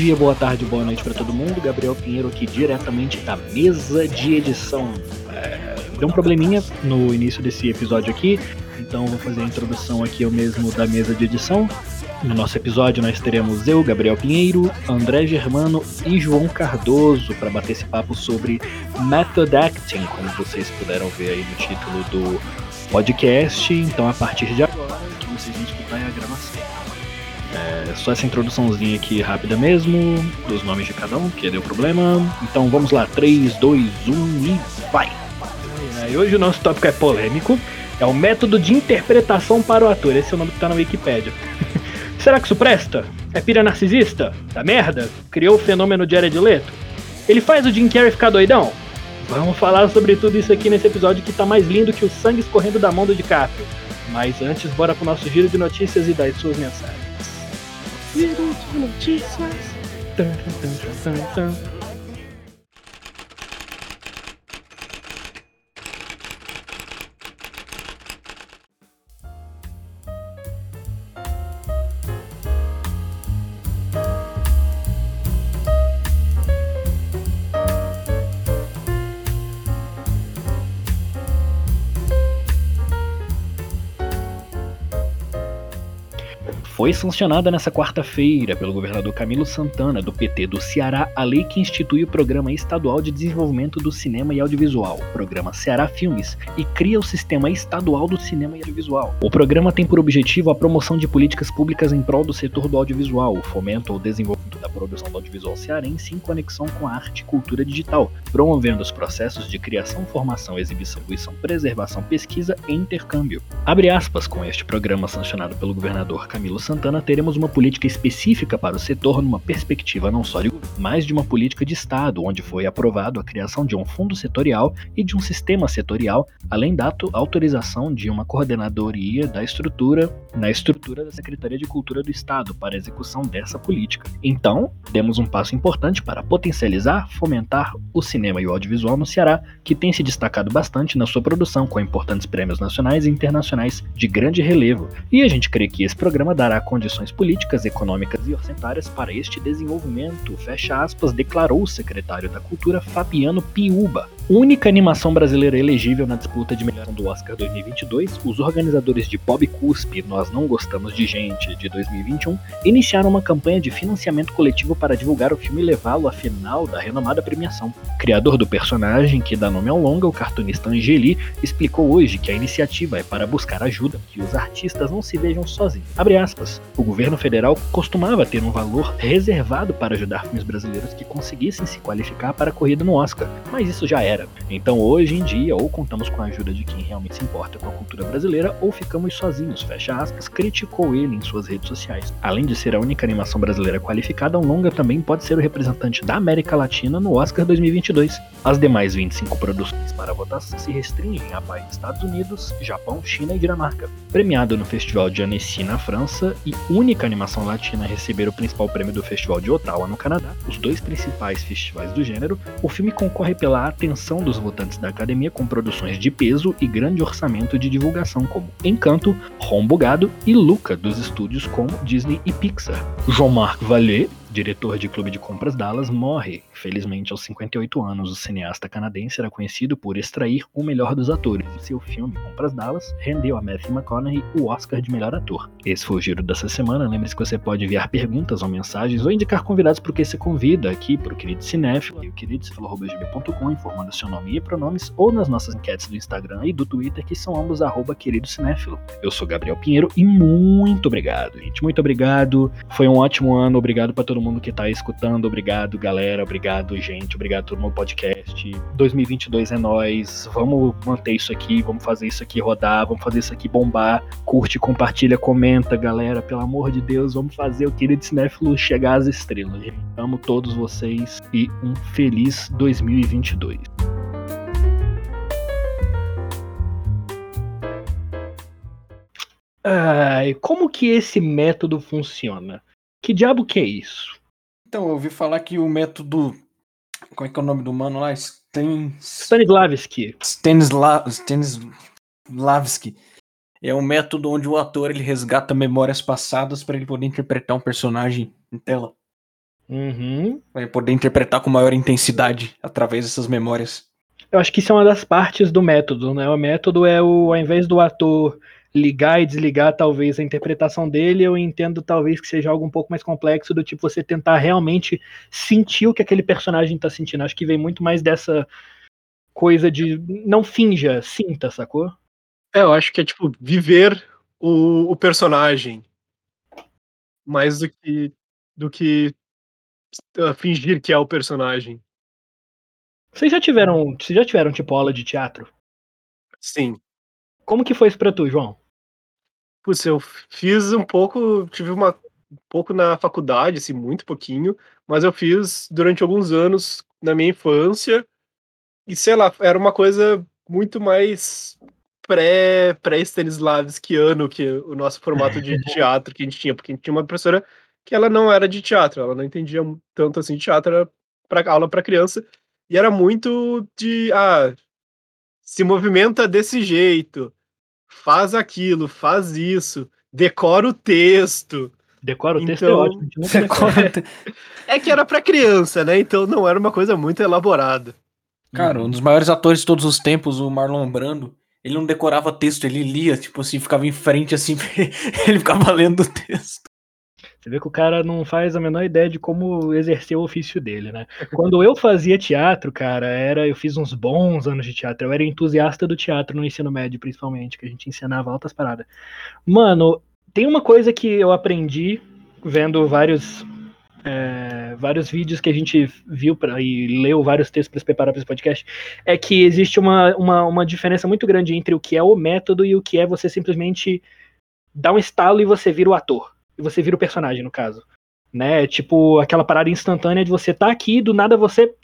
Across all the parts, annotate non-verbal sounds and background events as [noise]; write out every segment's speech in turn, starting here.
Dia, boa tarde, boa noite para todo mundo. Gabriel Pinheiro aqui diretamente da mesa de edição. É, deu um probleminha no início desse episódio aqui, então vou fazer a introdução aqui eu mesmo da mesa de edição. No nosso episódio nós teremos eu, Gabriel Pinheiro, André Germano e João Cardoso para bater esse papo sobre Method Acting, como vocês puderam ver aí no título do podcast. Então a partir de agora que vocês vão escutar a gravação. É só essa introduçãozinha aqui rápida mesmo, dos nomes de cada um, que deu problema. Então vamos lá, 3, 2, 1 e vai! E hoje o nosso tópico é polêmico. É o método de interpretação para o ator. Esse é o nome que tá na Wikipedia. [laughs] Será que isso presta? É pira narcisista? Da merda? Criou o fenômeno de Jared Leto? Ele faz o Jim Carrey ficar doidão? Vamos falar sobre tudo isso aqui nesse episódio que tá mais lindo que o sangue escorrendo da mão do DiCaprio. Mas antes, bora pro nosso giro de notícias e das suas mensagens. Giro de notícias. Tum, Foi sancionada nesta quarta-feira pelo governador Camilo Santana, do PT do Ceará, a lei que institui o Programa Estadual de Desenvolvimento do Cinema e Audiovisual, Programa Ceará Filmes, e cria o Sistema Estadual do Cinema e Audiovisual. O programa tem por objetivo a promoção de políticas públicas em prol do setor do audiovisual, o fomento ou desenvolvimento da produção do audiovisual cearense em conexão com a arte e cultura digital, promovendo os processos de criação, formação, exibição, distribuição, preservação, pesquisa e intercâmbio. Abre aspas com este programa sancionado pelo governador Camilo Santana Santana, teremos uma política específica para o setor numa perspectiva não só de mas de uma política de Estado, onde foi aprovado a criação de um fundo setorial e de um sistema setorial, além da autorização de uma coordenadoria da estrutura na estrutura da Secretaria de Cultura do Estado para a execução dessa política. Então, demos um passo importante para potencializar, fomentar o cinema e o audiovisual no Ceará, que tem se destacado bastante na sua produção com importantes prêmios nacionais e internacionais de grande relevo. E a gente crê que esse programa dará condições políticas, econômicas e orçamentárias para este desenvolvimento, fecha aspas, declarou o secretário da Cultura Fabiano Piuba. Única animação brasileira elegível na disputa de melhor do Oscar 2022, os organizadores de Bob Cuspe Nós Não Gostamos de Gente de 2021 iniciaram uma campanha de financiamento coletivo para divulgar o filme e levá-lo à final da renomada premiação. Criador do personagem que dá nome ao longa, o cartunista Angeli, explicou hoje que a iniciativa é para buscar ajuda, que os artistas não se vejam sozinhos. Aspas, o governo federal costumava ter um valor reservado para ajudar filmes brasileiros que conseguissem se qualificar para a corrida no Oscar, mas isso já era. Então hoje em dia, ou contamos com a ajuda de quem realmente se importa com a cultura brasileira, ou ficamos sozinhos, fecha aspas, criticou ele em suas redes sociais. Além de ser a única animação brasileira qualificada, o longa também pode ser o representante da América Latina no Oscar 2022. As demais 25 produções para votação se restringem a países Estados Unidos, Japão, China e Dinamarca. Premiado no Festival de Annecy na França e única animação latina a receber o principal prêmio do Festival de Ottawa, no Canadá, os dois principais festivais do gênero, o filme concorre pela atenção dos votantes da academia com produções de peso e grande orçamento de divulgação, como Encanto, Rombugado e Luca, dos estúdios como Disney e Pixar. Jean-Marc Vallée diretor de Clube de Compras Dallas, morre. Felizmente, aos 58 anos, o cineasta canadense era conhecido por extrair o melhor dos atores. Seu filme Compras Dallas rendeu a Matthew McConaughey o Oscar de melhor ator. Esse foi o giro dessa semana. Lembre-se que você pode enviar perguntas ou mensagens ou indicar convidados para que você convida aqui para o Querido Cinéfilo e o queridocifilo.gb.com, informando seu nome e pronomes, ou nas nossas enquetes do Instagram e do Twitter, que são ambos arroba Querido Cinéfilo. Eu sou Gabriel Pinheiro e muito obrigado, gente. Muito obrigado. Foi um ótimo ano. Obrigado para todo mundo que tá escutando. Obrigado, galera. Obrigado, gente. Obrigado todo mundo podcast. 2022 é nós. Vamos manter isso aqui. Vamos fazer isso aqui rodar. Vamos fazer isso aqui bombar. Curte, compartilha, comenta, galera. Pelo amor de Deus, vamos fazer o querido Cinéfilo chegar às estrelas. Amo todos vocês e um feliz 2022. Ai, como que esse método funciona? Que diabo que é isso? Então, eu ouvi falar que o método. Como é que é o nome do mano lá? Stan... Stanislavski. Stanisla... Stanislavski. É um método onde o ator ele resgata memórias passadas para ele poder interpretar um personagem em tela. Uhum. Vai poder interpretar com maior intensidade através dessas memórias. Eu acho que isso é uma das partes do método, né? O método é o, ao invés do ator ligar e desligar talvez a interpretação dele, eu entendo talvez que seja algo um pouco mais complexo do tipo você tentar realmente sentir o que aquele personagem tá sentindo. Acho que vem muito mais dessa coisa de não finja, sinta, sacou? É, eu acho que é tipo viver o, o personagem mais do que do que uh, fingir que é o personagem. Vocês já tiveram, vocês já tiveram tipo aula de teatro? Sim. Como que foi isso pra tu, João? Putz, eu fiz um pouco, tive uma um pouco na faculdade, assim, muito pouquinho, mas eu fiz durante alguns anos na minha infância. E sei lá, era uma coisa muito mais pré pré Stanislavskiano que o nosso formato de [laughs] teatro que a gente tinha, porque a gente tinha uma professora que ela não era de teatro, ela não entendia tanto assim de teatro, era para aula para criança, e era muito de ah, se movimenta desse jeito, faz aquilo, faz isso, decora o texto. Decora o texto é Então, ótimo. É que era para criança, né? Então não era uma coisa muito elaborada. Cara, um dos maiores atores de todos os tempos, o Marlon Brando, ele não decorava texto, ele lia, tipo assim, ficava em frente assim, [laughs] ele ficava lendo o texto. Você vê que o cara não faz a menor ideia de como exercer o ofício dele, né? Quando eu fazia teatro, cara, era eu fiz uns bons anos de teatro. Eu era entusiasta do teatro no ensino médio, principalmente, que a gente ensinava altas paradas. Mano, tem uma coisa que eu aprendi vendo vários é, vários vídeos que a gente viu pra, e leu vários textos para se preparar para esse podcast, é que existe uma, uma, uma diferença muito grande entre o que é o método e o que é você simplesmente dar um estalo e você vira o ator. E você vira o personagem, no caso. Né? Tipo, aquela parada instantânea de você tá aqui e do nada você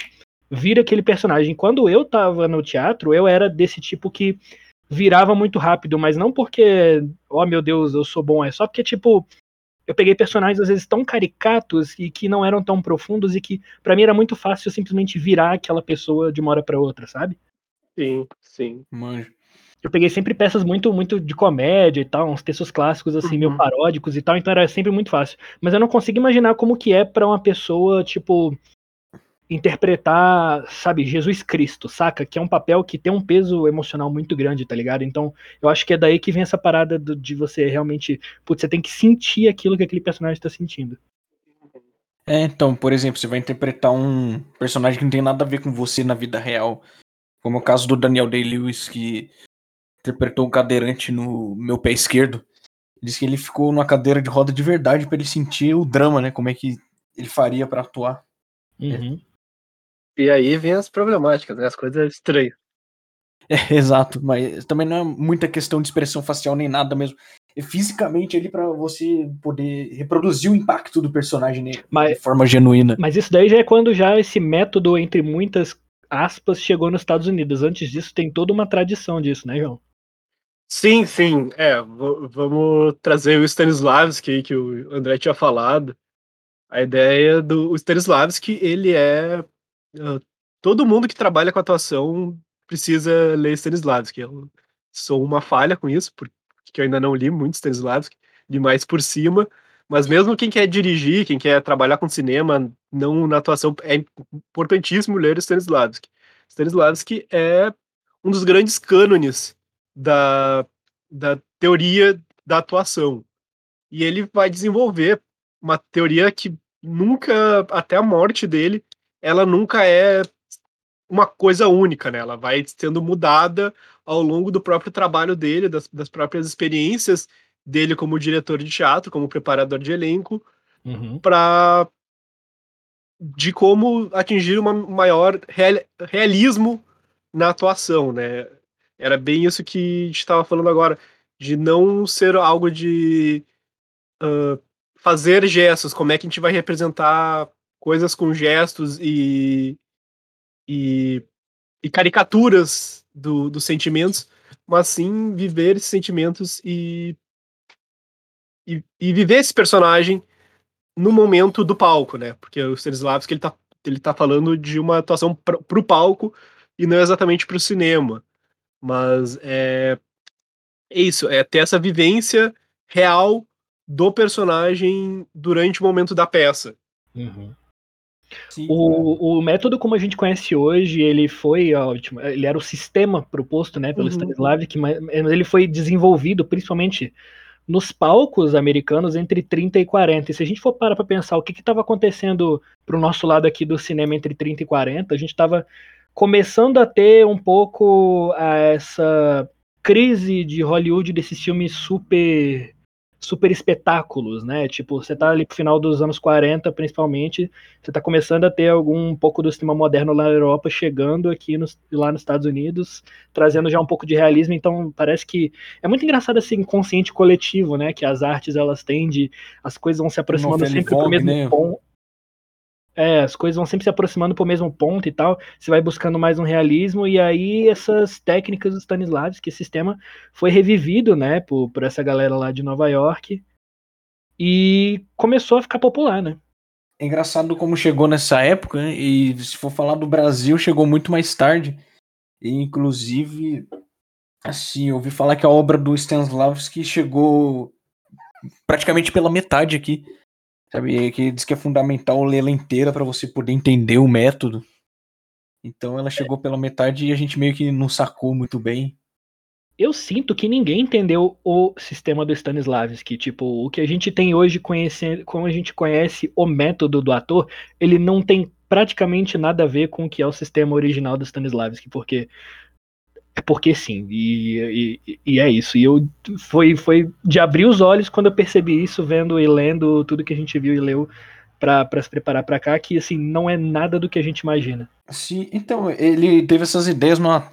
vira aquele personagem. Quando eu tava no teatro, eu era desse tipo que virava muito rápido, mas não porque, oh meu Deus, eu sou bom, é só porque, tipo, eu peguei personagens às vezes tão caricatos e que não eram tão profundos e que pra mim era muito fácil simplesmente virar aquela pessoa de uma hora pra outra, sabe? Sim, sim. Manjo. Eu peguei sempre peças muito muito de comédia e tal, uns textos clássicos assim, Uhum. meio paródicos e tal, então era sempre muito fácil. Mas eu não consigo imaginar como que é pra uma pessoa, tipo, interpretar, sabe, Jesus Cristo, saca? Que é um papel que tem um peso emocional muito grande, tá ligado? Então, eu acho que é daí que vem essa parada do- de você realmente, putz, você tem que sentir aquilo que aquele personagem tá sentindo. É, então, por exemplo, você vai interpretar um personagem que não tem nada a ver com você na vida real. Como é o caso do Daniel Day-Lewis, que interpretou um cadeirante no meu pé esquerdo. Diz que ele ficou numa cadeira de roda de verdade pra ele sentir o drama, né? Como é que ele faria pra atuar. Uhum. E aí vem as problemáticas, né? As coisas estranhas. [laughs] É, exato, mas também não é muita questão de expressão facial nem nada mesmo. É fisicamente ali pra você poder reproduzir o impacto do personagem né, Mas- de forma genuína. Mas isso daí já é quando já esse método, entre muitas aspas, chegou nos Estados Unidos. Antes disso, tem toda uma tradição disso, né, João? Sim, sim. É, vamos trazer o Stanislavski que o André tinha falado. A ideia do Stanislavski, ele é. ah, todo mundo que trabalha com atuação precisa ler Stanislavski. Eu sou uma falha com isso, porque eu ainda não li muito Stanislavski, li mais por cima. Mas mesmo quem quer dirigir, quem quer trabalhar com cinema, não na atuação, é importantíssimo ler Stanislavski. Stanislavski é um dos grandes cânones da, da teoria da atuação. E ele vai desenvolver uma teoria que nunca, até a morte dele, ela nunca é uma coisa única, né? Ela vai sendo mudada ao longo do próprio trabalho dele, das, das próprias experiências dele como diretor de teatro, como preparador de elenco, Uhum. para de como atingir um maior real- realismo na atuação, né? Era bem isso que a gente estava falando agora, de não ser algo de ah, fazer gestos, como é que a gente vai representar coisas com gestos e, e, e caricaturas do, dos sentimentos, mas sim viver esses sentimentos e, e, e viver esse personagem no momento do palco, né? Porque o Stanislavski ele tá, ele tá falando de uma atuação pro, pro palco e não exatamente pro cinema. Mas é, é isso, é ter essa vivência real do personagem durante o momento da peça. Uhum. Sim. O, o método como a gente conhece hoje, ele foi ótimo. Ele era o sistema proposto, né, pelo Uhum. Stanislavski, mas ele foi desenvolvido principalmente nos palcos americanos entre 30 e 40. E se a gente for parar para pensar o que estava acontecendo pro nosso lado aqui do cinema entre 30 e 40, a gente estava começando a ter um pouco ah, essa crise de Hollywood desses filmes super super espetáculos, né? Tipo, você tá ali pro final dos anos 40, principalmente, você tá começando a ter algum um pouco do cinema moderno lá na Europa chegando aqui nos, lá nos Estados Unidos, trazendo já um pouco de realismo, então parece que é muito engraçado esse inconsciente coletivo, né, que as artes elas têm de as coisas vão se aproximando sempre Vogue, mesmo né? ponto. É, as coisas vão sempre se aproximando pro mesmo ponto e tal. Você vai buscando mais um realismo, e aí essas técnicas do Stanislavski, esse sistema foi revivido, né, por, por essa galera lá de Nova York. E começou a ficar popular, né? É engraçado como chegou nessa época, né? E se for falar do Brasil, chegou muito mais tarde. E, inclusive, assim, ouvi falar que a obra do Stanislavski chegou praticamente pela metade aqui. Sabe? Que diz que é fundamental lê-la inteira para você poder entender o método. Então ela chegou pela metade e a gente meio que não sacou muito bem. Eu sinto que ninguém entendeu o sistema do Stanislavski. Tipo, o que a gente tem hoje, conhecendo, como a gente conhece o método do ator, ele não tem praticamente nada a ver com o que é o sistema original do Stanislavski, porque é porque sim, e, e, e é isso. E eu foi, foi de abrir os olhos quando eu percebi isso, vendo e lendo tudo que a gente viu e leu para se preparar para cá, que assim, não é nada do que a gente imagina. Sim, então, ele teve essas ideias numa...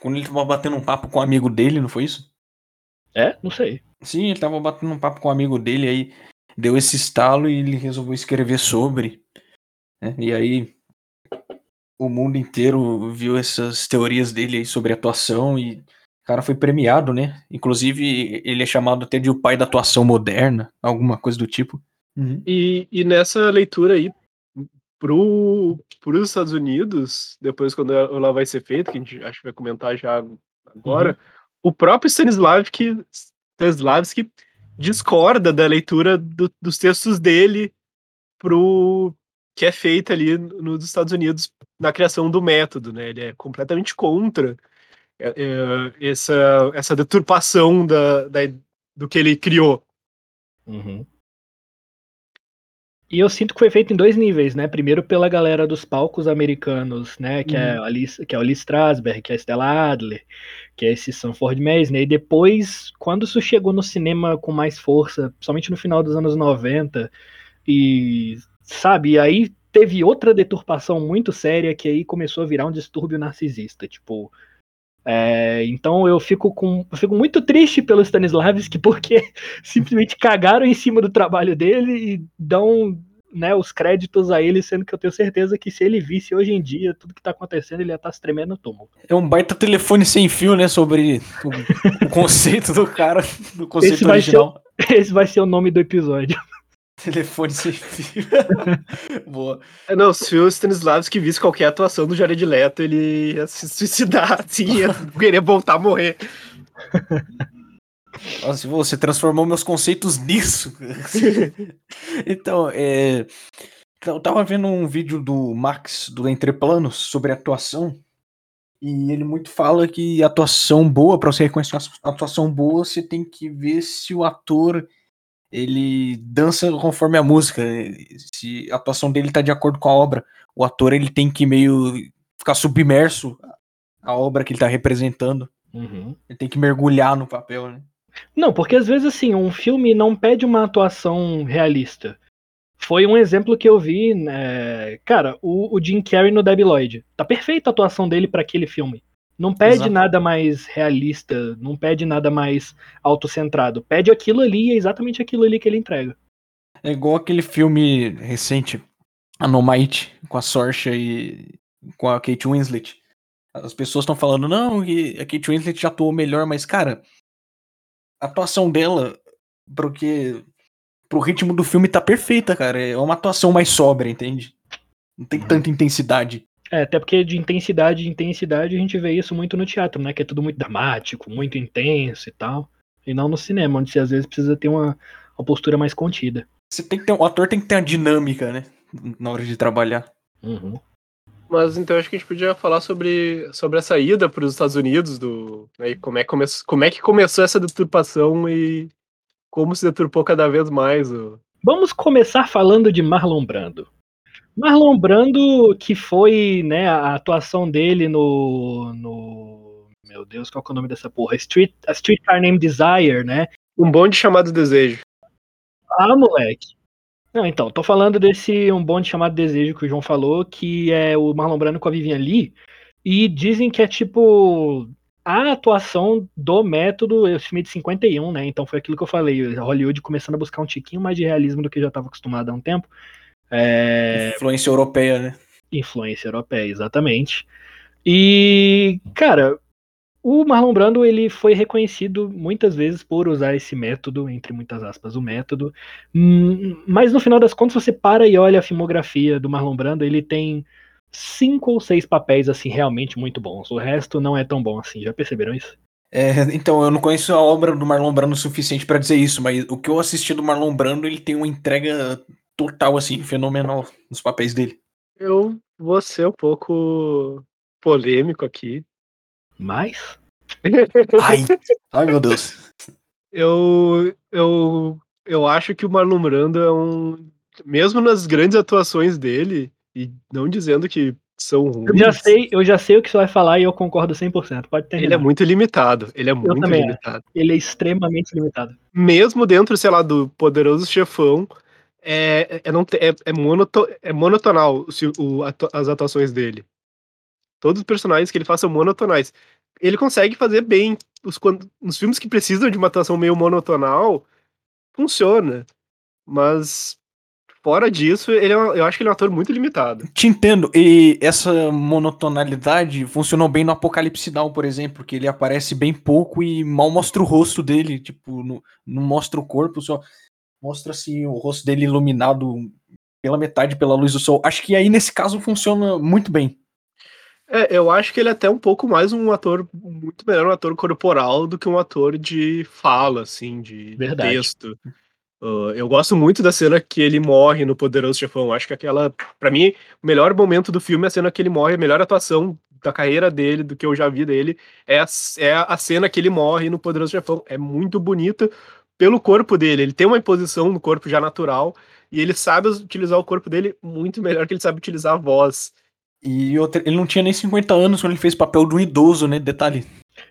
quando ele tava batendo um papo com um amigo dele, não foi isso? É? Não sei. Sim, ele tava batendo um papo com um amigo dele, aí deu esse estalo e ele resolveu escrever sobre. né? E aí o mundo inteiro viu essas teorias dele aí sobre atuação e o cara foi premiado, né? Inclusive, ele é chamado até de o pai da atuação moderna, alguma coisa do tipo. Uhum. E, e nessa leitura aí, pro, pros Estados Unidos, depois quando ela vai ser feita, que a gente acho que vai comentar já agora, o próprio Stanislavski, Stanislavski discorda da leitura do- dos textos dele pro que é feita ali nos Estados Unidos na criação do método, né? Ele é completamente contra é, é, essa, essa deturpação da, da- do que ele criou. Uhum. E eu sinto que foi feito em dois níveis, né? Primeiro pela galera dos palcos americanos, né? Que, é, a Lee, que é o Lee Strasberg, que é a Stella Adler, que é esse Sanford Meisner. E depois, quando isso chegou no cinema com mais força, somente no final dos anos 90, e sabe, e aí teve outra deturpação muito séria que aí começou a virar um distúrbio narcisista, tipo. é, então eu fico com eu fico muito triste pelo Stanislavski [laughs] porque simplesmente cagaram em cima do trabalho dele e dão né, os créditos a ele, sendo que eu tenho certeza que se ele visse hoje em dia tudo que tá acontecendo, ele ia estar se tremendo no túmulo. É um baita telefone sem fio, né? Sobre o, o conceito do cara, do conceito Esse vai original. [laughs] Esse vai ser o nome do episódio. [laughs] Telefone sem fio. [laughs] Boa. É, Não, se o Stanislavski visse qualquer atuação do Jared Leto, ele ia se suicidar, [laughs] assim, ia querer voltar a morrer. Nossa, você transformou meus conceitos nisso. então, é, eu tava vendo um vídeo do Max, do Entre Planos, sobre atuação. E ele muito fala que atuação boa, pra você reconhecer uma atuação boa, você tem que ver se o ator ele dança conforme a música. Se a atuação dele tá de acordo com a obra. O ator ele tem que meio ficar submerso à obra que ele tá representando. Ele tem que mergulhar no papel, né? Não, porque às vezes assim, um filme não pede uma atuação realista. Foi um exemplo que eu vi, né? Cara, o, o Jim Carrey no Debi Lloyd. Tá perfeita a atuação dele para aquele filme. Não pede Exato. nada mais realista, não pede nada mais autocentrado. Pede aquilo ali, é exatamente aquilo ali que ele entrega. É igual aquele filme recente, Anomite, com a Sorcha e com a Kate Winslet. As pessoas estão falando, não, que a Kate Winslet já atuou melhor, mas, cara, a atuação dela, porque pro ritmo do filme tá perfeita, cara. É uma atuação mais sóbria, entende? Não tem tanta intensidade. É, até porque de intensidade em intensidade a gente vê isso muito no teatro, né? Que é tudo muito dramático, muito intenso e tal. E não no cinema, onde você às vezes precisa ter uma, uma postura mais contida. Você tem que ter, o ator tem que ter uma dinâmica, né? na hora de trabalhar. Uhum. Mas então acho que a gente podia falar sobre, sobre essa ida para os Estados Unidos, do, né, e como, é que come, como é que começou essa deturpação e como se deturpou cada vez mais. O... Vamos começar falando de Marlon Brando. Marlon Brando, que foi né, a atuação dele no, no. Meu Deus, qual é o nome dessa porra? Street, a Streetcar Name Desire, né? Um bonde chamado Desejo. Ah, moleque. Não, então, tô falando desse Um Bonde Chamado Desejo que o João falou, que é o Marlon Brando com a Vivian Lee. E dizem que é tipo a atuação do método, esse filme de 51, né? Então foi aquilo que eu falei, Hollywood começando a buscar um tiquinho mais de realismo do que já estava acostumado há um tempo. É... Influência europeia, né? Influência europeia, exatamente. E, cara, o Marlon Brando ele foi reconhecido muitas vezes por usar esse método, entre muitas aspas, o método. Hum, mas no final das contas, você para e olha a filmografia do Marlon Brando, ele tem cinco ou seis papéis assim realmente muito bons. O resto não é tão bom assim. Já perceberam isso? É, então, eu não conheço a obra do Marlon Brando o suficiente para dizer isso, mas o que eu assisti do Marlon Brando, ele tem uma entrega total, assim, fenomenal nos papéis dele. Eu vou ser um pouco polêmico aqui. Mas? [laughs] ai, ai, meu Deus. Eu, eu, eu acho que o Marlon Brando é um. Mesmo nas grandes atuações dele, e não dizendo que são ruins. Eu já sei, eu já sei o que você vai falar e eu concordo 100%. Pode terminar. Ele é muito limitado. Ele é muito limitado. Acho. Ele é extremamente limitado. Mesmo dentro, sei lá, do poderoso chefão, é, é, não, é, é, monoto, é monotonal o, as atuações dele. Todos os personagens que ele faz são monotonais. Ele consegue fazer bem. Os, quando, nos filmes que precisam de uma atuação meio monotonal, funciona. Mas fora disso, ele é, eu acho que ele é um ator muito limitado. Te entendo. E essa monotonalidade funcionou bem no Apocalipse Now, por exemplo, que ele aparece bem pouco e mal mostra o rosto dele, tipo, não, não mostra o corpo, só mostra assim o rosto dele iluminado pela metade pela luz do sol. Acho que aí nesse caso funciona muito bem. É, eu acho que ele é até um pouco mais um ator, muito melhor um ator corporal do que um ator de fala, assim, de Verdade. texto. Uh, eu gosto muito da cena que ele morre no Poderoso Chefão. Acho que aquela, para mim, o melhor momento do filme é a cena que ele morre, a melhor atuação da carreira dele, do que eu já vi dele, é a, é a cena que ele morre no Poderoso Chefão. É muito bonita, pelo corpo dele. Ele tem uma imposição no corpo já natural e ele sabe utilizar o corpo dele muito melhor que ele sabe utilizar a voz. E outra, ele não tinha nem 50 anos quando ele fez papel do idoso, né? Detalhe.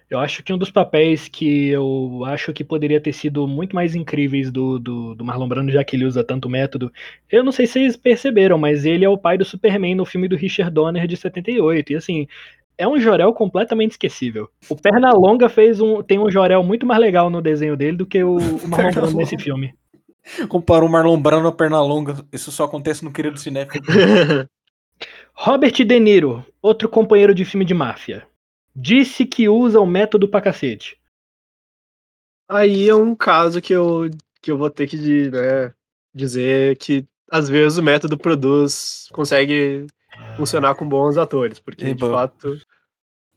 Eu acho que um dos papéis que eu acho que poderia ter sido muito mais incríveis do, do, do Marlon Brando, já que ele usa tanto método, eu não sei se vocês perceberam, mas ele é o pai do Superman no filme do Richard Donner de 78. E assim, é um Jorel completamente esquecível. O Pernalonga fez um, tem um Jorel muito mais legal no desenho dele do que o, o [laughs] Marlon Brando nesse filme. Comparou o Marlon Brando a Pernalonga. Isso só acontece no querido cinéfilo. [laughs] Robert De Niro, outro companheiro de filme de máfia, disse que usa o método pra cacete. Aí é um caso que eu, que eu vou ter que né, dizer que às vezes o método produz, consegue funcionar com bons atores, porque e, de fato.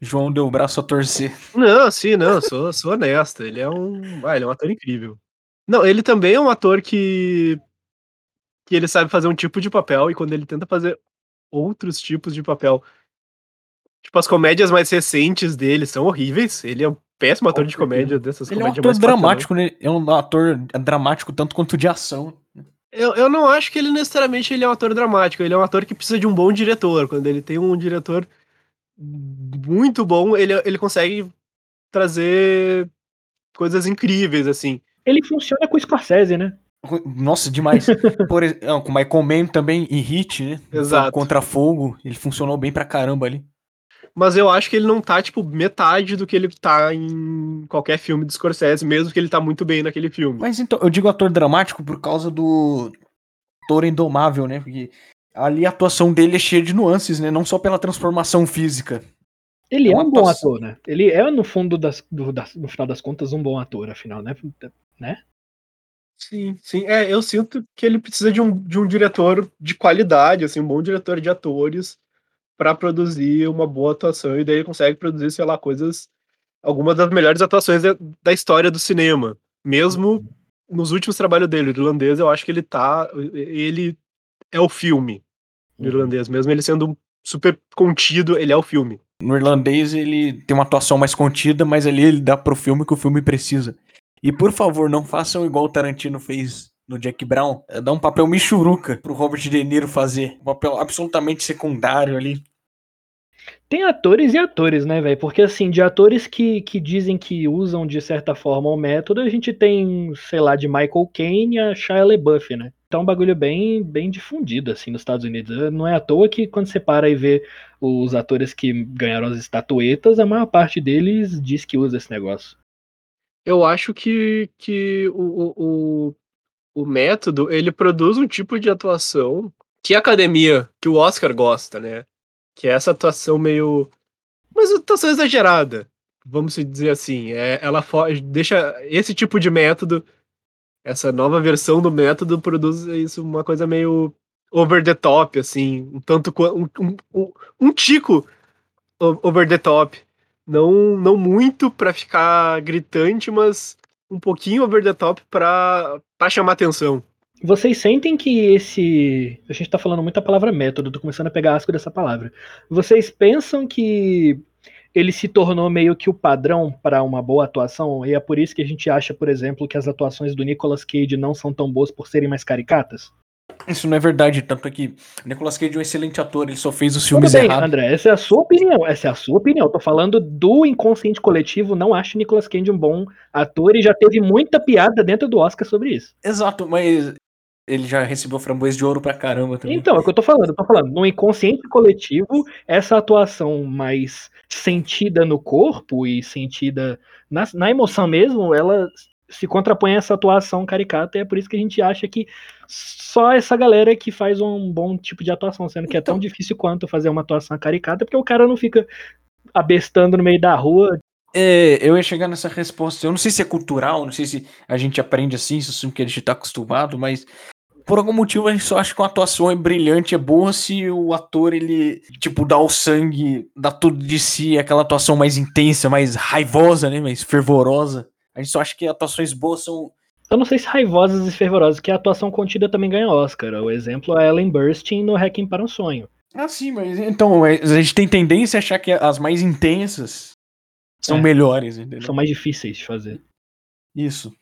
João deu o braço a torcer. Não, sim, não, sou, sou honesto. Ele é um. Ah, ele é um ator incrível. Não, ele também é um ator que. que ele sabe fazer um tipo de papel, e quando ele tenta fazer outros tipos de papel. Tipo, as comédias mais recentes dele são horríveis. Ele é um péssimo ator de comédia dessas ele comédias é um ator dramático, né? É um ator dramático tanto quanto de ação. Eu, eu não acho que ele necessariamente ele é um ator dramático, ele é um ator que precisa de um bom diretor. Quando ele tem um diretor muito bom, ele, ele consegue trazer coisas incríveis, assim. Ele funciona com o Scorsese, né? Nossa, demais. [laughs] Por, não, com o Michael Mann também em Hit, né? Exato. Contra Fogo, ele funcionou bem pra caramba ali. Mas eu acho que ele não tá, tipo, metade do que ele tá em qualquer filme do Scorsese, mesmo que ele tá muito bem naquele filme. Mas então, eu digo ator dramático por causa do Toro Indomável, né? Porque ali a atuação dele é cheia de nuances, né? Não só pela transformação física. Ele é, é um bom ator, né? Ele é, no fundo, das, do, das, no final das contas, um bom ator, afinal, né? né? Sim, sim. É, eu sinto que ele precisa de um, de um diretor de qualidade, assim, um bom diretor de atores para produzir uma boa atuação e daí ele consegue produzir, sei lá, coisas algumas das melhores atuações da, da história do cinema. Mesmo uhum. nos últimos trabalhos dele, o irlandês, eu acho que ele tá ele é o filme Uhum. irlandês, mesmo ele sendo super contido, ele é o filme. No irlandês ele tem uma atuação mais contida, mas ali ele dá pro filme que o filme precisa. E por favor, não façam igual o Tarantino fez no Jack Brown. É dar um papel michuruca pro Robert De Niro fazer. Um papel absolutamente secundário ali. Tem atores e atores, né, velho? Porque, assim, de atores que, que dizem que usam, de certa forma, o método, a gente tem, sei lá, de Michael Caine a Shia LaBeouf, né? É um bagulho bem, bem difundido, assim, nos Estados Unidos. Não é à toa que, quando você para e vê os atores que ganharam as estatuetas, a maior parte deles diz que usa esse negócio. Eu acho que, que o, o, o, método, ele produz um tipo de atuação que a academia, que o Oscar gosta, né? Que é essa atuação meio. Mas atuação exagerada, vamos dizer assim. É, ela deixa esse tipo de método, essa nova versão do método, produz isso uma coisa meio over the top, assim. Um tanto um, um, um, tico over the top. Não, não muito pra ficar gritante, mas um pouquinho over the top pra chamar atenção. Vocês sentem que esse. A gente tá falando muito a palavra método, tô começando a pegar asco dessa palavra. Vocês pensam que ele se tornou meio que o padrão para uma boa atuação? E é por isso que a gente acha, por exemplo, que as atuações do Nicolas Cage não são tão boas por serem mais caricatas? Isso não é verdade, tanto é que Nicolas Cage é um excelente ator, ele só fez os Tudo filmes bem, errados. André, essa é a sua opinião. Essa é a sua opinião. Eu tô falando do inconsciente coletivo. Não acho Nicolas Cage um bom ator e já teve muita piada dentro do Oscar sobre isso. Exato, mas ele já recebeu framboesa de ouro pra caramba também. Então, é o que eu tô falando. Eu tô falando, no inconsciente coletivo, essa atuação mais sentida no corpo e sentida na, na emoção mesmo, ela se contrapõe a essa atuação caricata, e é por isso que a gente acha que só essa galera que faz um bom tipo de atuação, sendo que é tão difícil quanto fazer uma atuação caricata, porque o cara não fica abestando no meio da rua. É, eu ia chegar nessa resposta. Eu não sei se é cultural, não sei se a gente aprende assim, se é que a gente tá acostumado, mas por algum motivo a gente só acha que uma atuação é brilhante, é boa se o ator, ele, tipo, dá o sangue, dá tudo de si, aquela atuação mais intensa, mais raivosa, né, mais fervorosa. A gente só acha que atuações boas são... Eu não sei se raivosas e fervorosas, que a atuação contida também ganha Oscar. O exemplo é Ellen Burstyn no Hacking para um Sonho. Ah, sim, mas então, a gente tem tendência a achar que as mais intensas são É. melhores, entendeu? São mais difíceis de fazer. Isso.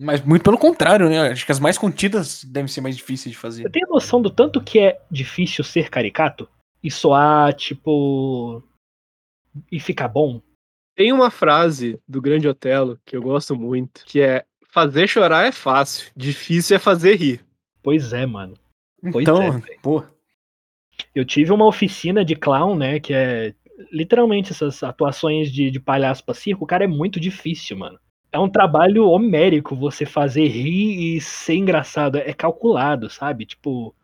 Mas muito pelo contrário, né? Acho que as mais contidas devem ser mais difíceis de fazer. Você tem a noção do tanto que é difícil ser caricato? E soar, tipo. E ficar bom? Tem uma frase do Grande Otelo que eu gosto muito, que é fazer chorar é fácil, difícil é fazer rir. Pois é, mano. Pois Então, é, pô, Eu tive uma oficina de clown, né? Que é literalmente essas atuações de, de palhaço pra circo. Cara, é muito difícil, mano. É um trabalho homérico você fazer rir e ser engraçado. É calculado, sabe? Tipo.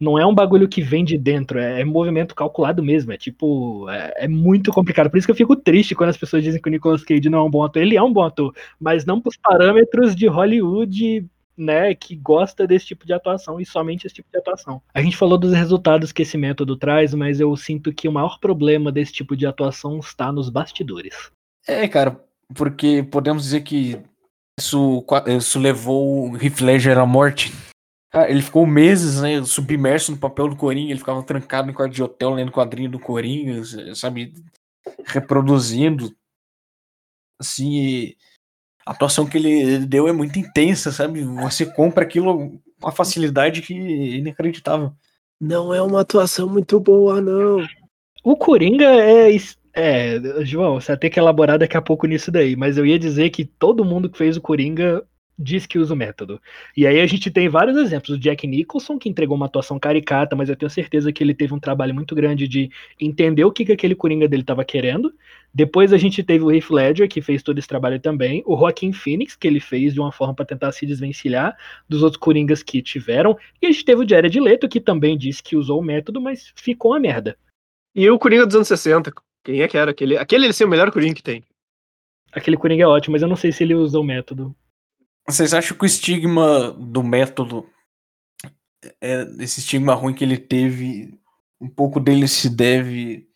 Não é um bagulho que vem de dentro, é, é movimento calculado mesmo. É tipo. É, é muito complicado. Por isso que eu fico triste quando as pessoas dizem que o Nicolas Cage não é um bom ator. Ele é um bom ator, mas não pros parâmetros de Hollywood né, que gosta desse tipo de atuação e somente esse tipo de atuação. A gente falou dos resultados que esse método traz, mas eu sinto que o maior problema desse tipo de atuação está nos bastidores. é, cara, porque podemos dizer que isso, isso levou o Heath Ledger à morte. Ah, ele ficou meses, né, submerso no papel do Coringa, ele ficava trancado em quarto de hotel lendo quadrinho do Coringa, sabe, reproduzindo. Assim, a atuação que ele deu é muito intensa, sabe? Você compra aquilo com uma facilidade que é inacreditável. Não é uma atuação muito boa, não. O Coringa é. É, João, você vai ter que elaborar daqui a pouco nisso daí, mas eu ia dizer que todo mundo que fez o Coringa diz que usa o método. E aí a gente tem vários exemplos. O Jack Nicholson, que entregou uma atuação caricata, mas eu tenho certeza que ele teve um trabalho muito grande de entender o que, que aquele Coringa dele estava querendo. Depois a gente teve o Heath Ledger, que fez todo esse trabalho também. O Joaquin Phoenix, que ele fez de uma forma para tentar se desvencilhar dos outros Coringas que tiveram. E a gente teve o Jared Leto, que também disse que usou o método, mas ficou uma merda. E o Coringa dos anos 60, quem é que era? Aquele, aquele ele ser o melhor Coringa que tem. Aquele Coringa é ótimo, mas eu não sei se ele usou o método. Vocês acham que o estigma do método, é, esse estigma ruim que ele teve, um pouco dele se deve,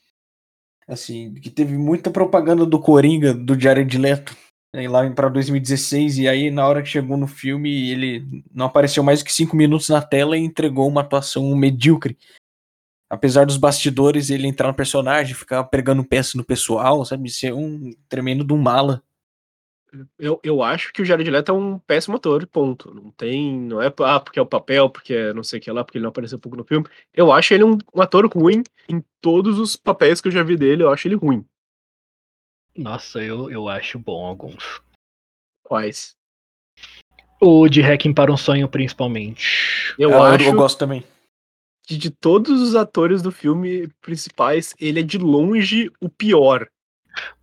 assim, que teve muita propaganda do Coringa, do Jared Leto, Aí lá pra 2016, e aí na hora que chegou no filme, ele não apareceu mais que cinco minutos na tela e entregou uma atuação medíocre. Apesar dos bastidores, ele entrar no personagem, ficar pregando peça no pessoal, sabe? Ser um tremendo de um mala. Eu, eu acho que o Jared Leto é um péssimo ator, ponto. Não tem. Não é ah, porque é o papel, porque é não sei o que lá, porque ele não apareceu pouco no filme. Eu acho ele um, um ator ruim em todos os papéis que eu já vi dele, eu acho ele ruim. Nossa, eu, eu acho bom alguns. Quais? O de Hacking para um Sonho, principalmente. Eu Ah, acho eu gosto também. Que de todos os atores do filme principais, ele é de longe o pior.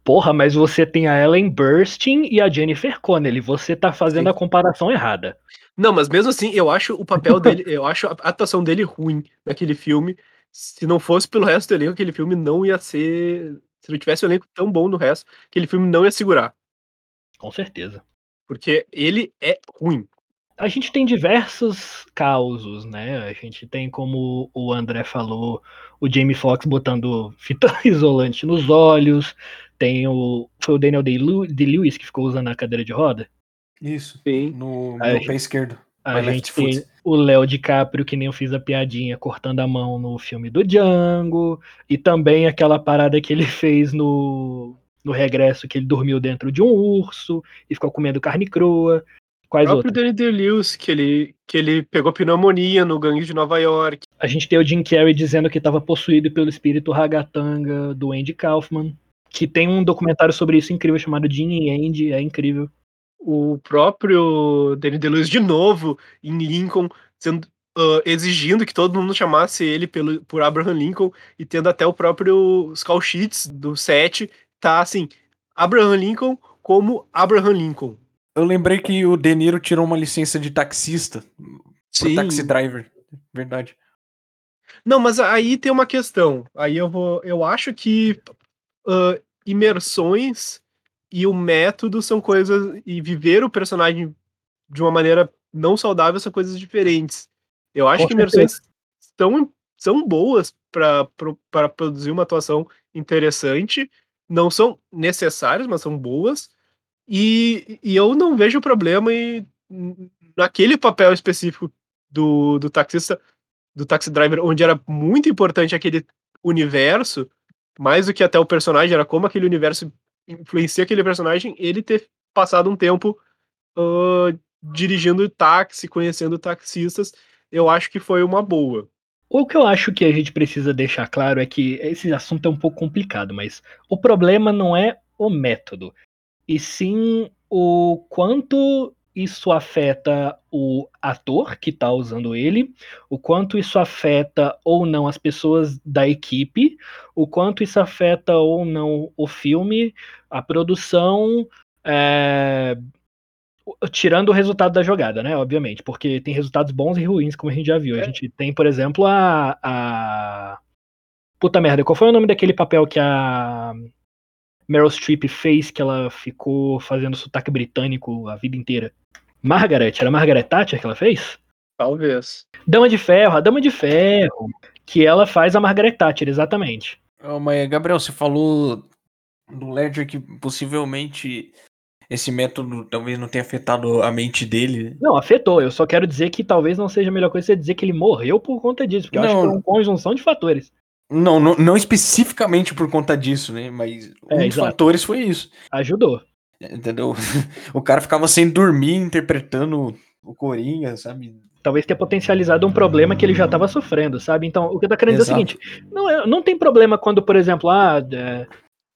Porra, mas você tem a Ellen Burstyn e a Jennifer Connelly. Você tá fazendo Sim. a comparação errada. Não, mas mesmo assim, eu acho o papel [laughs] dele, eu acho a atuação dele ruim naquele filme. Se não fosse pelo resto do elenco, aquele filme não ia ser. Se não tivesse um elenco tão bom no resto, aquele filme não ia segurar. Com certeza. Porque ele é ruim. A gente tem diversos causos, né? A gente tem, como o André falou, o Jamie Foxx botando [laughs] fita isolante nos olhos. Tem o. Foi o Daniel Day-Lewis que ficou usando a cadeira de roda. Isso. Sim. No, no pé esquerdo. A gente Foot. tem o Léo DiCaprio, que nem eu fiz a piadinha, cortando a mão no filme do Django. E também aquela parada que ele [laughs] fez no, no regresso, que ele dormiu dentro de um urso e ficou comendo carne crua. O Quais próprio outras? Danny DeLewis, que ele, que ele pegou pneumonia no gangue de Nova York. A gente tem o Jim Carrey dizendo que estava possuído pelo espírito ragatanga do Andy Kaufman. Que tem um documentário sobre isso incrível chamado Jim e Andy, é incrível. O próprio Danny DeLewis, de novo, em Lincoln, sendo, ah, exigindo que todo mundo chamasse ele pelo, por Abraham Lincoln, e tendo até o próprio Skull Sheets do set, tá assim, Abraham Lincoln como Abraham Lincoln. Eu lembrei que o De Niro tirou uma licença de taxista. Pro taxi driver. Verdade. Não, mas aí tem uma questão. Aí eu vou. Eu acho que ah, imersões e o método são coisas. E viver o personagem de uma maneira não saudável são coisas diferentes. Eu acho Com que imersões são, são boas para produzir uma atuação interessante. Não são necessárias, mas são boas. E, e eu não vejo problema em, naquele papel específico do, do taxista do Taxi Driver, onde era muito importante aquele universo, mais do que até o personagem, era como aquele universo influencia aquele personagem, ele ter passado um tempo ah, dirigindo táxi, conhecendo taxistas, eu acho que foi uma boa. O que eu acho que a gente precisa deixar claro é que esse assunto é um pouco complicado, mas o problema não é o método, e sim o quanto isso afeta o ator que está usando ele, o quanto isso afeta ou não as pessoas da equipe, o quanto isso afeta ou não o filme, a produção, é, tirando o resultado da jogada, né? Obviamente, porque tem resultados bons e ruins, como a gente já viu. A É. gente tem, por exemplo, a, a. Puta merda, qual foi o nome daquele papel que a Meryl Streep fez que ela ficou fazendo sotaque britânico a vida inteira? Margaret, era Margaret Thatcher que ela fez? Talvez. Dama de Ferro, a Dama de Ferro, que ela faz a Margaret Thatcher, exatamente. Ô, mas, Gabriel, você falou do Ledger que possivelmente esse método talvez não tenha afetado a mente dele. Não, afetou. Eu só quero dizer que talvez não seja a melhor coisa você dizer que ele morreu por conta disso, porque eu acho que Não. foi uma conjunção de fatores. Não, não, não especificamente por conta disso, né? Mas um É, dos exato. fatores foi isso. Ajudou. Entendeu? [laughs] O cara ficava sem dormir interpretando o Coringa, sabe? Talvez tenha potencializado um problema que ele já estava sofrendo, sabe? Então, o que eu tô querendo dizer é o Exato. seguinte: não, é- não tem problema quando, por exemplo, ah, é,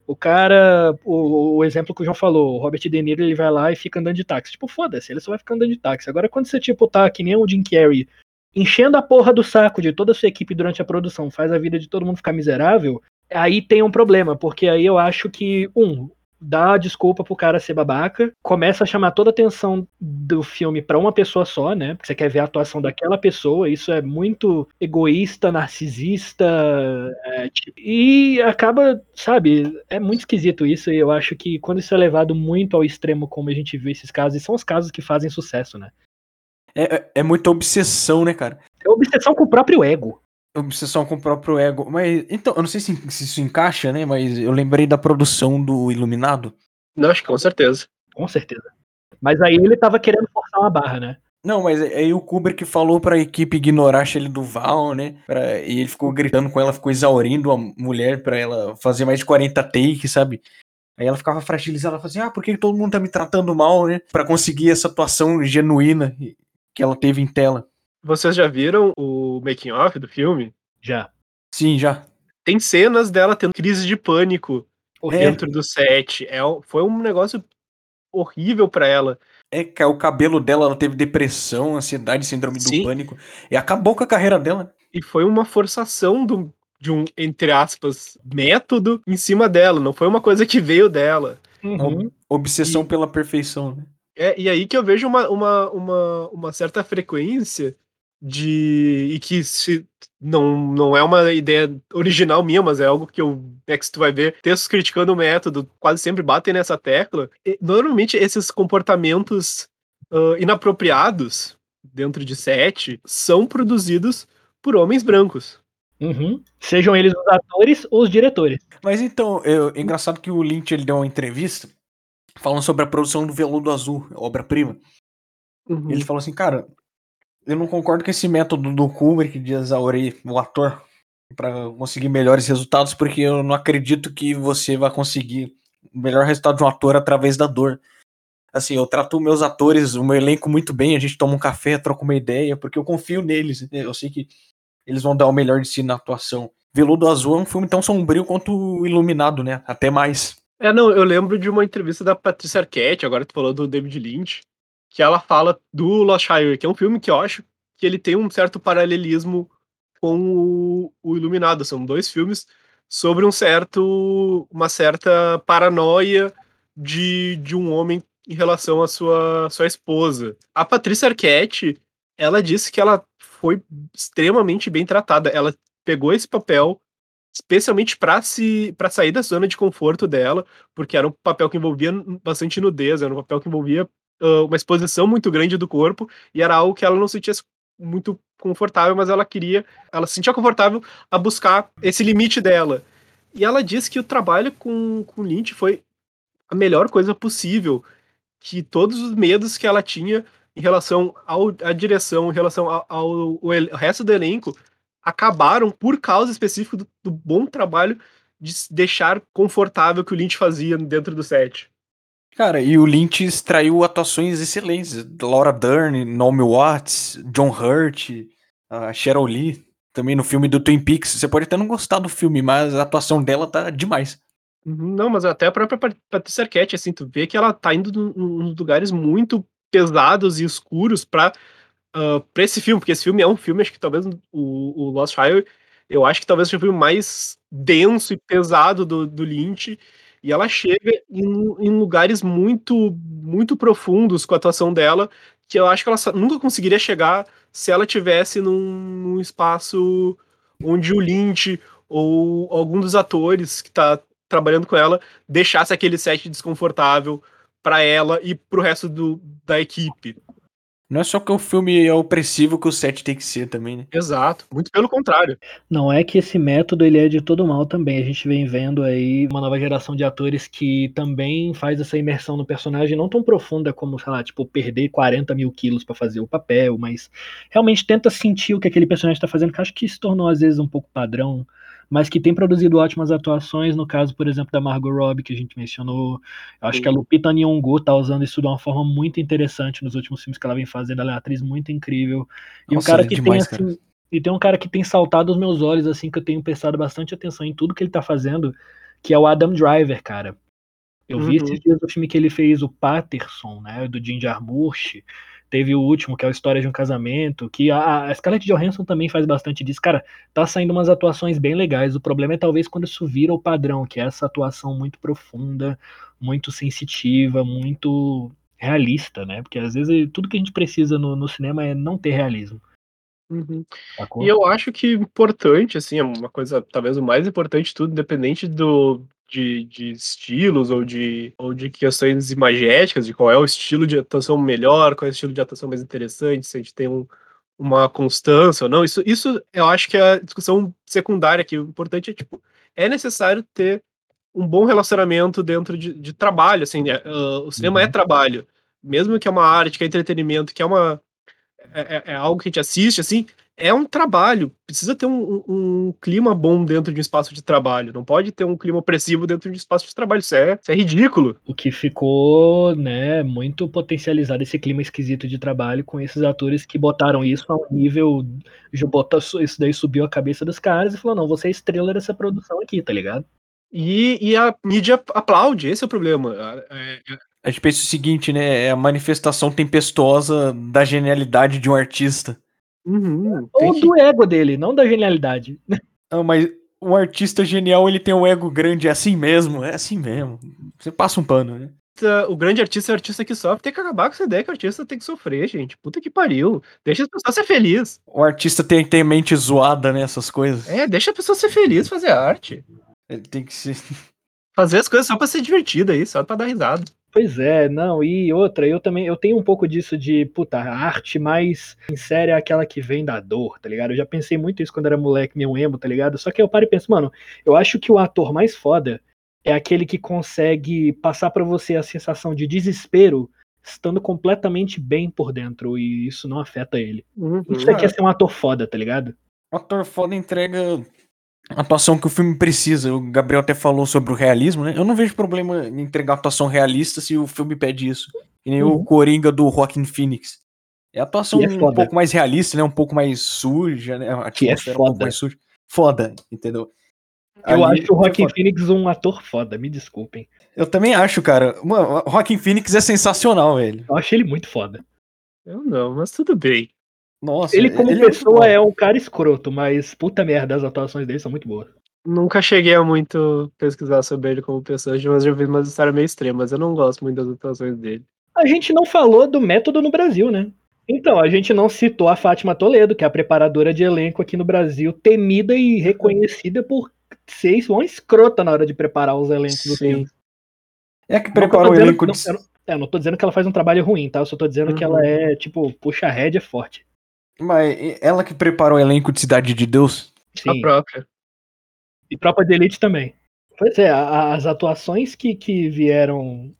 o cara, o, o exemplo que o João falou, o Robert De Niro, ele vai lá e fica andando de táxi. Tipo, foda-se, ele só vai ficar andando de táxi. Agora, quando você, tipo, tá que nem o Jim Carrey, enchendo a porra do saco de toda a sua equipe durante a produção, faz a vida de todo mundo ficar miserável, aí tem um problema, porque aí eu acho que, um, dá desculpa pro cara ser babaca, começa a chamar toda a atenção do filme pra uma pessoa só, né? Porque você quer ver a atuação daquela pessoa, isso é muito egoísta, narcisista, é, tipo, e acaba, sabe, é muito esquisito isso, e eu acho que quando isso é levado muito ao extremo, como a gente viu esses casos, e são os casos que fazem sucesso, né? É, é- é muita obsessão, né, cara? É obsessão com o próprio ego. Obsessão com o próprio ego. Mas, então, eu não sei se, se isso encaixa, né? Mas eu lembrei da produção do Iluminado. Não, acho que com certeza. Com certeza. Mas aí ele tava querendo forçar uma barra, né? Não, mas aí o Kubrick falou pra equipe ignorar a Shelley Duval, né? Pra, e ele ficou gritando com ela, ficou exaurindo a mulher pra ela fazer mais de 40 takes, sabe? Aí ela ficava fragilizada, ela falava assim, ah, por que todo mundo tá me tratando mal, né? Pra conseguir essa atuação genuína que ela teve em tela. Vocês já viram o making off do filme? Já. Sim, já. Tem cenas dela tendo crise de pânico É. dentro do set. É, foi um negócio horrível pra ela. É, que o cabelo dela, ela teve depressão, ansiedade, síndrome Sim. do pânico. E acabou com a carreira dela. E foi uma forçação do, de um, entre aspas, método em cima dela. Não foi uma coisa que veio dela. Uhum. Obsessão E- pela perfeição, né? É, e aí que eu vejo uma, uma, uma, uma certa frequência de. E que se não, não é uma ideia original minha, mas é algo que eu. É que se tu vai ver textos criticando o método, quase sempre batem nessa tecla. E, normalmente esses comportamentos ah, inapropriados dentro de set são produzidos por homens brancos. Uhum. Sejam eles os atores ou os diretores. Mas então, é, é engraçado que o Lynch ele deu uma entrevista falando sobre a produção do Veludo Azul, obra-prima. Uhum. Ele falou assim, cara, eu não concordo com esse método do Kubrick de exaurir o ator para conseguir melhores resultados, porque eu não acredito que você vai conseguir o melhor resultado de um ator através da dor. Assim, eu trato meus atores, o meu elenco muito bem, a gente toma um café, troca uma ideia, porque eu confio neles. Eu sei que eles vão dar o melhor de si na atuação. Veludo Azul é um filme tão sombrio quanto Iluminado, né? Até mais. É, não, eu lembro de uma entrevista da Patrícia Arquette, agora tu falou do David Lynch, que ela fala do Lost Highway, que é um filme que eu acho que ele tem um certo paralelismo com o, o Iluminado. São dois filmes sobre um certo, uma certa paranoia de, de um homem em relação à sua, sua esposa. A Patrícia Arquette, ela disse que ela foi extremamente bem tratada. Ela pegou esse papel especialmente para se para sair da zona de conforto dela, porque era um papel que envolvia bastante nudez, era um papel que envolvia uh, uma exposição muito grande do corpo e era algo que ela não se sentia muito confortável, mas ela queria, ela se sentia confortável a buscar esse limite dela. E ela disse que o trabalho com com Lynch foi a melhor coisa possível, que todos os medos que ela tinha em relação ao, à direção, em relação ao, ao, ao resto do elenco, acabaram por causa específica do, do, bom trabalho de deixar confortável que o Lynch fazia dentro do set. Cara, e o Lynch extraiu atuações excelentes. Laura Dern, Naomi Watts, John Hurt, a Cheryl Lee, também no filme do Twin Peaks. Você pode até não gostar do filme, mas a atuação dela tá demais. Não, mas até a própria Patrícia Arquette, assim, tu vê que ela tá indo em lugares muito pesados e escuros pra uh, pra esse filme, porque esse filme é um filme, acho que talvez o, o Lost Highway, eu acho que talvez seja o filme mais denso e pesado do, do Lynch, e ela chega em, em, lugares muito, muito profundos com a atuação dela, que eu acho que ela nunca conseguiria chegar se ela tivesse num, num espaço onde o Lynch ou algum dos atores que tá trabalhando com ela deixasse aquele set desconfortável para ela e pro resto do, da equipe. Não é só que o filme é opressivo que o set tem que ser também, né? Exato, muito pelo contrário. Não é que esse método ele é de todo mal também. A gente vem vendo aí uma nova geração de atores que também faz essa imersão no personagem não tão profunda como, sei lá, tipo, perder 40 mil quilos para fazer o papel, mas realmente tenta sentir o que aquele personagem está fazendo, que acho que se tornou às vezes um pouco padrão mas que tem produzido ótimas atuações, no caso, por exemplo, da Margot Robbie, que a gente mencionou. Eu acho Sim. que a Lupita Nyong'o tá usando isso de uma forma muito interessante nos últimos filmes que ela vem fazendo, ela é uma atriz muito incrível. E Nossa, um cara é que demais, tem, assim, e tem um cara que tem saltado os meus olhos, assim, que eu tenho prestado bastante atenção em tudo que ele tá fazendo, que é o Adam Driver, cara. Eu uhum. vi esses dias o filme que ele fez, o Patterson, né, do Jim Jarmusch, teve o último, que é a História de um Casamento, que a, a Scarlett Johansson também faz bastante disso. Cara, tá saindo umas atuações bem legais. O problema é talvez quando isso vira o padrão, que é essa atuação muito profunda, muito sensitiva, muito realista, né? Porque às vezes tudo que a gente precisa no, no cinema é não ter realismo. Uhum. E eu acho que importante, assim, é uma coisa, talvez o mais importante de tudo, independente do, de, de, estilos ou de, ou de questões imagéticas, de qual é o estilo de atuação melhor, qual é o estilo de atuação mais interessante, se a gente tem um, uma constância ou não. Isso, isso eu acho que é a discussão secundária aqui. O importante é, tipo, é necessário ter um bom relacionamento dentro de, de trabalho, assim? Uh, o cinema é Uhum. trabalho. Mesmo que é uma arte, que é entretenimento, que é uma. É, é- é algo que a gente assiste, assim, é um trabalho. Precisa ter um, um- um clima bom dentro de um espaço de trabalho. Não pode ter um clima opressivo dentro de um espaço de trabalho. Isso é, isso é ridículo. O que ficou, né, muito potencializado esse clima esquisito de trabalho com esses atores que botaram isso a um nível. botou- Isso daí subiu a cabeça dos caras e falou: não, você é estrela dessa produção aqui, tá ligado? E, e a mídia aplaude, esse é o problema. É- é- A gente pensa o seguinte, né? É a manifestação tempestuosa da genialidade de um artista. Uhum, Ou que- do ego dele, não da genialidade. Ah, mas um artista genial, ele tem um ego grande, é assim mesmo, é assim mesmo. Você passa um pano, né? o grande artista é o artista que sofre. Tem que acabar com essa ideia que o artista tem que sofrer, gente. Puta que pariu. Deixa as pessoas ser felizes. O artista tem que ter mente zoada nessas coisas. É, deixa a pessoa ser feliz, fazer arte. Ele tem que ser. [laughs] Fazer as coisas só pra ser divertido aí, só pra dar risada. Pois é, não, e outra, eu também, eu tenho um pouco disso de, puta, a arte mais sincera é aquela que vem da dor, tá ligado? Eu já pensei muito isso quando era moleque, meu emo, tá ligado? Só que eu paro e penso, mano, eu acho que o ator mais foda é aquele que consegue passar pra você a sensação de desespero estando completamente bem por dentro e isso não afeta ele. Isso Uhum. aqui é ser um ator foda, tá ligado? O ator foda entrega atuação que o filme precisa. O Gabriel até falou sobre o realismo, né? Eu não vejo problema em entregar atuação realista se o filme pede isso. E nem o Uhum. Coringa do Joaquin Phoenix. É a atuação Que é um pouco mais realista, né? Um pouco mais suja, né? A Que é um foda. mais suja. Foda, entendeu? Eu Ali- acho o Joaquin foda. Phoenix um ator foda, me desculpem. Eu também acho, cara. Mano, o Joaquin Phoenix é sensacional, velho. Eu acho ele muito foda. Eu não, mas tudo bem. Nossa, Ele como é muito pessoa bom. é um cara escroto, mas puta merda, as atuações dele são muito boas. Nunca cheguei a muito pesquisar sobre ele como personagem, mas já vi umas histórias meio extremas. Eu não gosto muito das atuações dele. A gente não falou do método no Brasil, né? Então, a gente não citou a Fátima Toledo, que é a preparadora de elenco aqui no Brasil, temida e reconhecida por ser uma escrota na hora de preparar os elencos do Sim. filme. É que que eu preparou o elenco não, de... eu não- é, não tô dizendo que ela faz um trabalho ruim, tá? Eu só tô dizendo que Uhum. ela é, tipo, puxa a rédea forte. Mas ela que preparou o elenco de Cidade de Deus? A Sim. própria. E Tropa de Elite também. Pois é, a- a- as atuações que, que vieram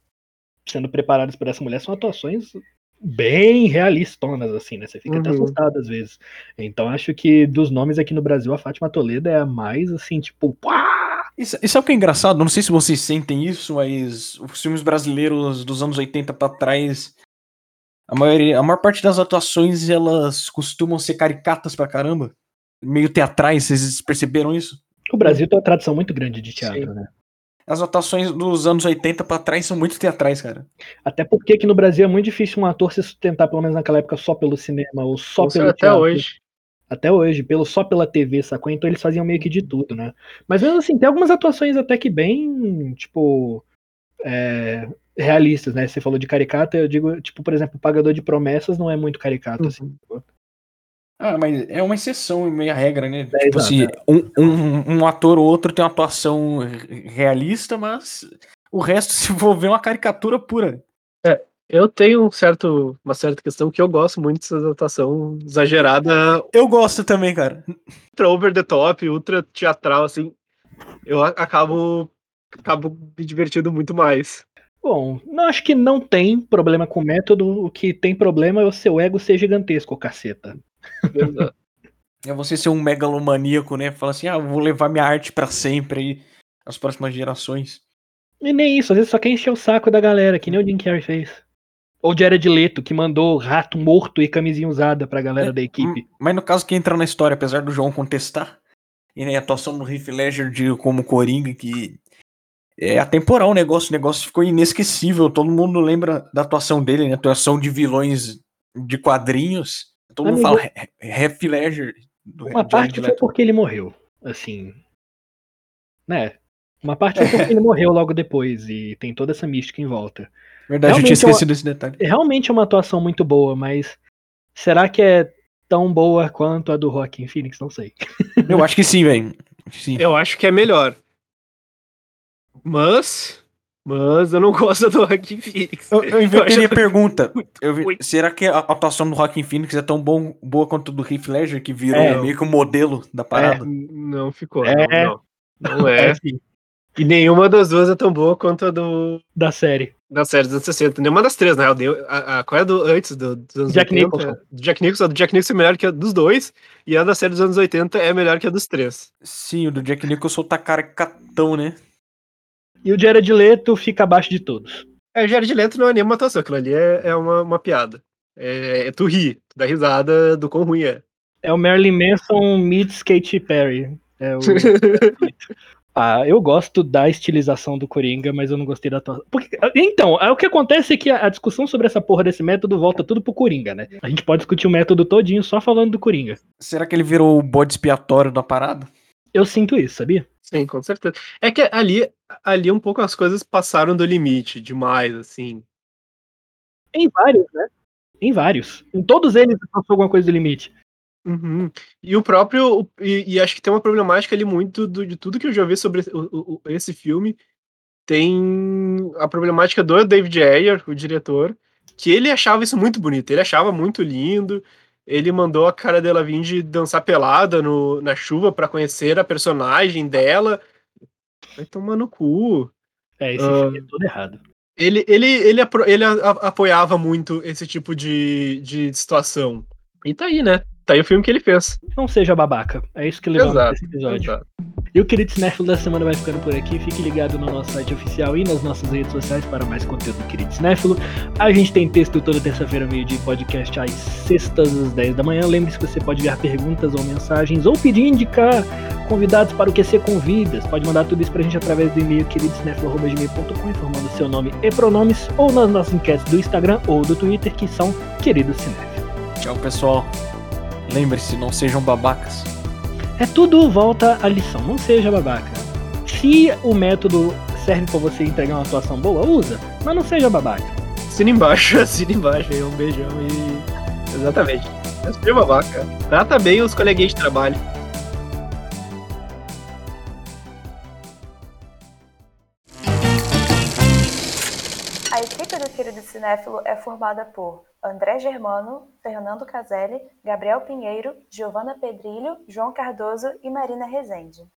sendo preparadas por essa mulher são atuações bem realistonas, assim, né? Você fica até Uhum. assustado às vezes. Então acho que dos nomes aqui no Brasil, a Fátima Toledo é a mais, assim, tipo, pá! E sa- e sabe o que é engraçado? Não sei se vocês sentem isso, mas os filmes brasileiros dos anos 80 pra trás, a maioria, a maior parte das atuações elas costumam ser caricatas pra caramba, meio teatrais. Vocês perceberam isso? O Brasil tem uma tradição muito grande de teatro, Sim. né? As atuações dos anos 80 pra trás são muito teatrais, cara. Até porque aqui no Brasil é muito difícil um ator se sustentar, pelo menos naquela época, só pelo cinema ou só pelo Até teatro. hoje. até hoje, pelo só pela TV, sacou? Então eles faziam meio que de tudo, né? Mas mesmo assim, tem algumas atuações até que bem, tipo, é, realistas, né? Você falou de caricata, eu digo, tipo, por exemplo, o Pagador de Promessas não é muito caricato, assim. Uhum. Ah, mas é uma exceção e meia regra, né? É, tipo exato, assim, um, um, um ator ou outro tem uma atuação re- realista, mas o resto [laughs] se é uma caricatura pura. Eu tenho um certo, uma certa questão que eu gosto muito dessa adaptação exagerada, Eu gosto também, cara. ultra over the top, ultra teatral, assim. Eu acabo, acabo me divertindo muito mais. Bom, não acho que não tem problema com o método, o que tem problema é o seu ego ser gigantesco, caceta. Exato. É você ser um megalomaníaco, né? Fala assim, ah, eu vou levar minha arte pra sempre aí, as próximas gerações. E nem isso, às vezes só quer encher o saco da galera, que nem o Jim Carrey fez. Ou Jared Leto, que mandou rato morto e camisinha usada pra galera da equipe. Mas no caso que entra na história, apesar do João contestar, e né, a atuação do Heath Ledger de, como Coringa, que é atemporal o negócio, o negócio ficou inesquecível, todo mundo lembra da atuação dele, né? Atuação de vilões de quadrinhos. Todo mundo Amigo, fala He- Heath Ledger. Do Uma Jared parte foi porque ele morreu, assim. Né? Uma parte foi porque ele [laughs] morreu logo depois e tem toda essa mística em volta. Verdade, eu realmente tinha é uma- esquecido esse detalhe. Realmente é uma atuação muito boa, mas será que é tão boa quanto a do Joaquin Phoenix? Não sei. Eu acho que sim, velho. Eu acho que é melhor. Mas. Mas eu não [laughs] gosto do Joaquin Phoenix. Eu, eu a pergunta. vi- será que a atuação do Joaquin Phoenix é tão bom, boa quanto a do Heath Ledger, que virou É. meio que o modelo da parada? Não ficou. É. Não, não. Não [laughs] é. sim. E nenhuma das duas é tão boa quanto a do, Da série. da série dos anos 60. Nenhuma das três, né? A, a, qual é a do antes do, dos anos Jack 80? Nicholson. Do Jack Nicholson. A do Jack Nicholson é melhor que a dos dois. E a da série dos anos 80 é melhor que a dos três. Sim, o do Jack Nicholson tá caricatão, né? E o Jared Leto fica abaixo de todos. É, Jared Leto não é nenhuma atuação. Aquilo ali é, é uma, uma piada. É, é tu ri, tu dá risada do quão ruim é. É o Marilyn Manson meets Katy Perry. É o... [laughs] ah, eu gosto da estilização do Coringa, mas eu não gostei da atuação. Porque, então, é, o que acontece é que a, a discussão sobre essa porra desse método volta tudo pro Coringa, né? A gente pode discutir o método todinho só falando do Coringa. Será que ele virou o bode expiatório da parada? Eu sinto isso, sabia? Sim, com certeza. É que ali, ali um pouco as coisas passaram do limite demais, assim. Em vários, né? Em vários. Em todos eles passou alguma coisa do limite. Uhum. E o próprio. E, e acho que tem uma problemática ali muito do- de tudo que eu já vi sobre o- o- esse filme. Tem a problemática do David Ayer, o diretor, que ele achava isso muito bonito, ele achava muito lindo. Ele mandou a cara dela vir de dançar pelada no, na chuva pra conhecer a personagem dela. Vai tomar no cu. É, esse Ah. filme é todo errado. Ele, ele, ele, ele apoiava muito esse tipo de, de situação. E tá aí, né? Tá aí o filme que ele fez. Não seja babaca. É isso que levamos Exato, esse episódio. Exato. E o querido Cinéfilo da semana vai ficando por aqui. Fique ligado no nosso site oficial e nas nossas redes sociais para mais conteúdo do querido Cinéfilo. A gente tem texto toda terça-feira, meio-dia, podcast às sextas, às 10 da manhã. Lembre-se que você pode enviar perguntas ou mensagens ou pedir indicar convidados para o QC Convidas. Pode mandar tudo isso pra gente através do e-mail queridocinéfilo.gmail.com informando seu nome e pronomes ou nas nossas enquetes do Instagram ou do Twitter que são Querido Cinéfilo. Tchau, pessoal. Lembre-se, não sejam babacas. É tudo volta à lição, não seja babaca. Se o método serve pra você entregar uma atuação boa, usa, mas não seja babaca. Assina embaixo, [laughs] assina embaixo aí, um beijão e. Exatamente. É super babaca. Trata bem os coleguinhas de trabalho. A equipe do Querido Cinéfilo é formada por André Germano, Fernando Caselli, Gabriel Pinheiro, Giovana Pedrilho, João Cardoso e Marina Rezende.